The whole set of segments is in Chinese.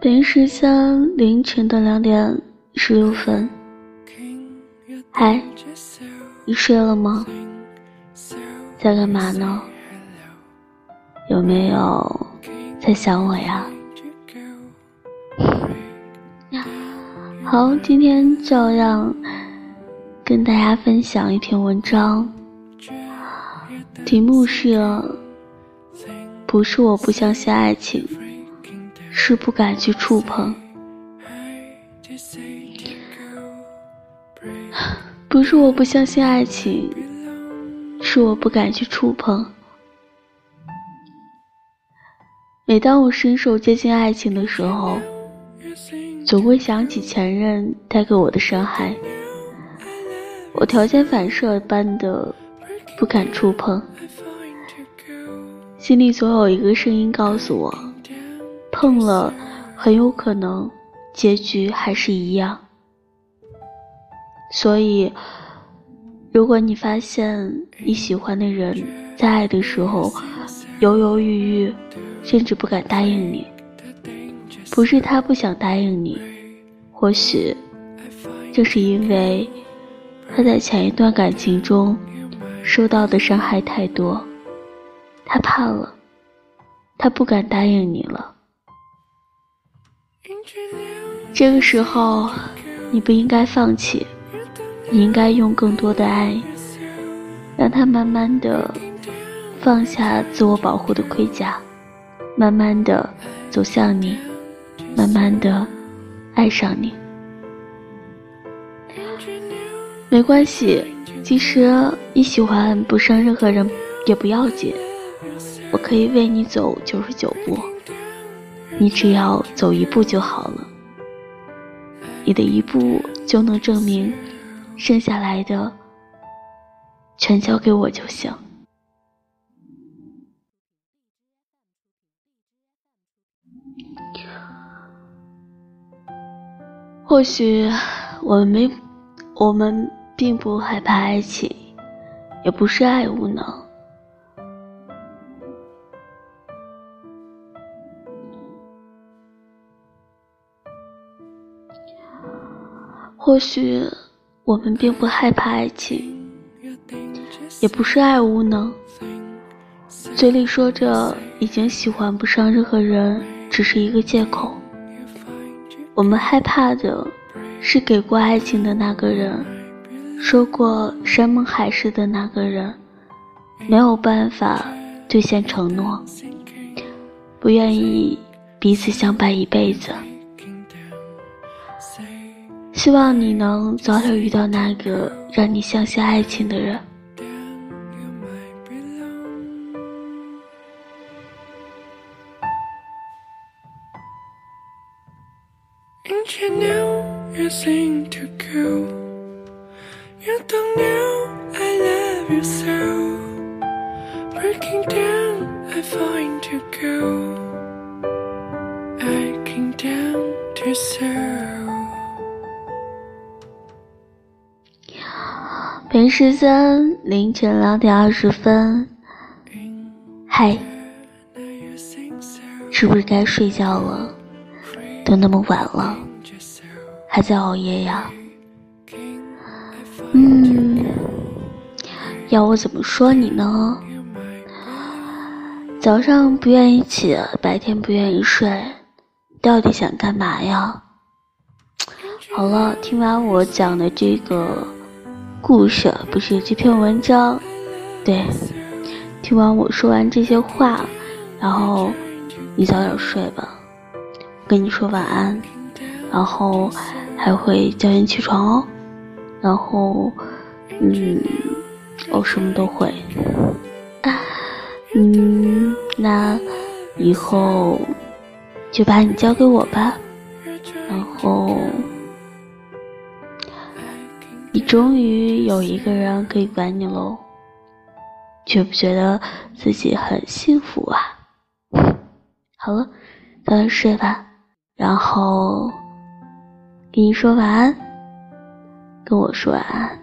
北京时间凌晨的两点十六分。嗨，你睡了吗？在干嘛呢？有没有在想我呀？好，今天照样跟大家分享一篇文章，题目是：不是我不相信爱情。是不敢去触碰，不是我不相信爱情，是我不敢去触碰。每当我伸手接近爱情的时候，总会想起前任带给我的伤害，我条件反射般的不敢触碰，心里总有一个声音告诉我。碰了，很有可能结局还是一样。所以，如果你发现你喜欢的人在爱的时候犹犹豫豫，甚至不敢答应你，不是他不想答应你，或许正是因为他在前一段感情中受到的伤害太多，他怕了，他不敢答应你了。这个时候，你不应该放弃，你应该用更多的爱，让他慢慢的放下自我保护的盔甲，慢慢的走向你，慢慢的爱上你。没关系，即使你喜欢不伤任何人也不要紧，我可以为你走九十九步。你只要走一步就好了，你的一步就能证明，剩下来的全交给我就行。或许我们没，我们并不害怕爱情，也不是爱无能。或许我们并不害怕爱情，也不是爱无能。嘴里说着已经喜欢不上任何人，只是一个借口。我们害怕的是给过爱情的那个人，说过山盟海誓的那个人，没有办法兑现承诺，不愿意彼此相伴一辈子。希望你能早点遇到那个让你相信爱情的人。时间凌晨两点二十分，嗨，是不是该睡觉了？都那么晚了，还在熬夜呀？嗯，要我怎么说你呢？早上不愿意起，白天不愿意睡，到底想干嘛呀？好了，听完我讲的这个。故事不是这篇文章，对，听完我说完这些话，然后你早点睡吧，跟你说晚安，然后还会叫你起床哦，然后嗯，我什么都会，嗯，那以后就把你交给我吧，终于有一个人可以管你喽，觉不觉得自己很幸福啊？好了，早点睡吧，然后跟你说晚安，跟我说晚安。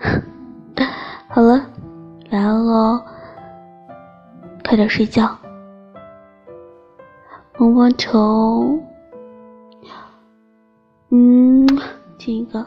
好了，晚安喽，快点睡觉，摸摸头，嗯，亲一个，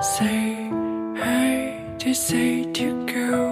Say hi to say to go.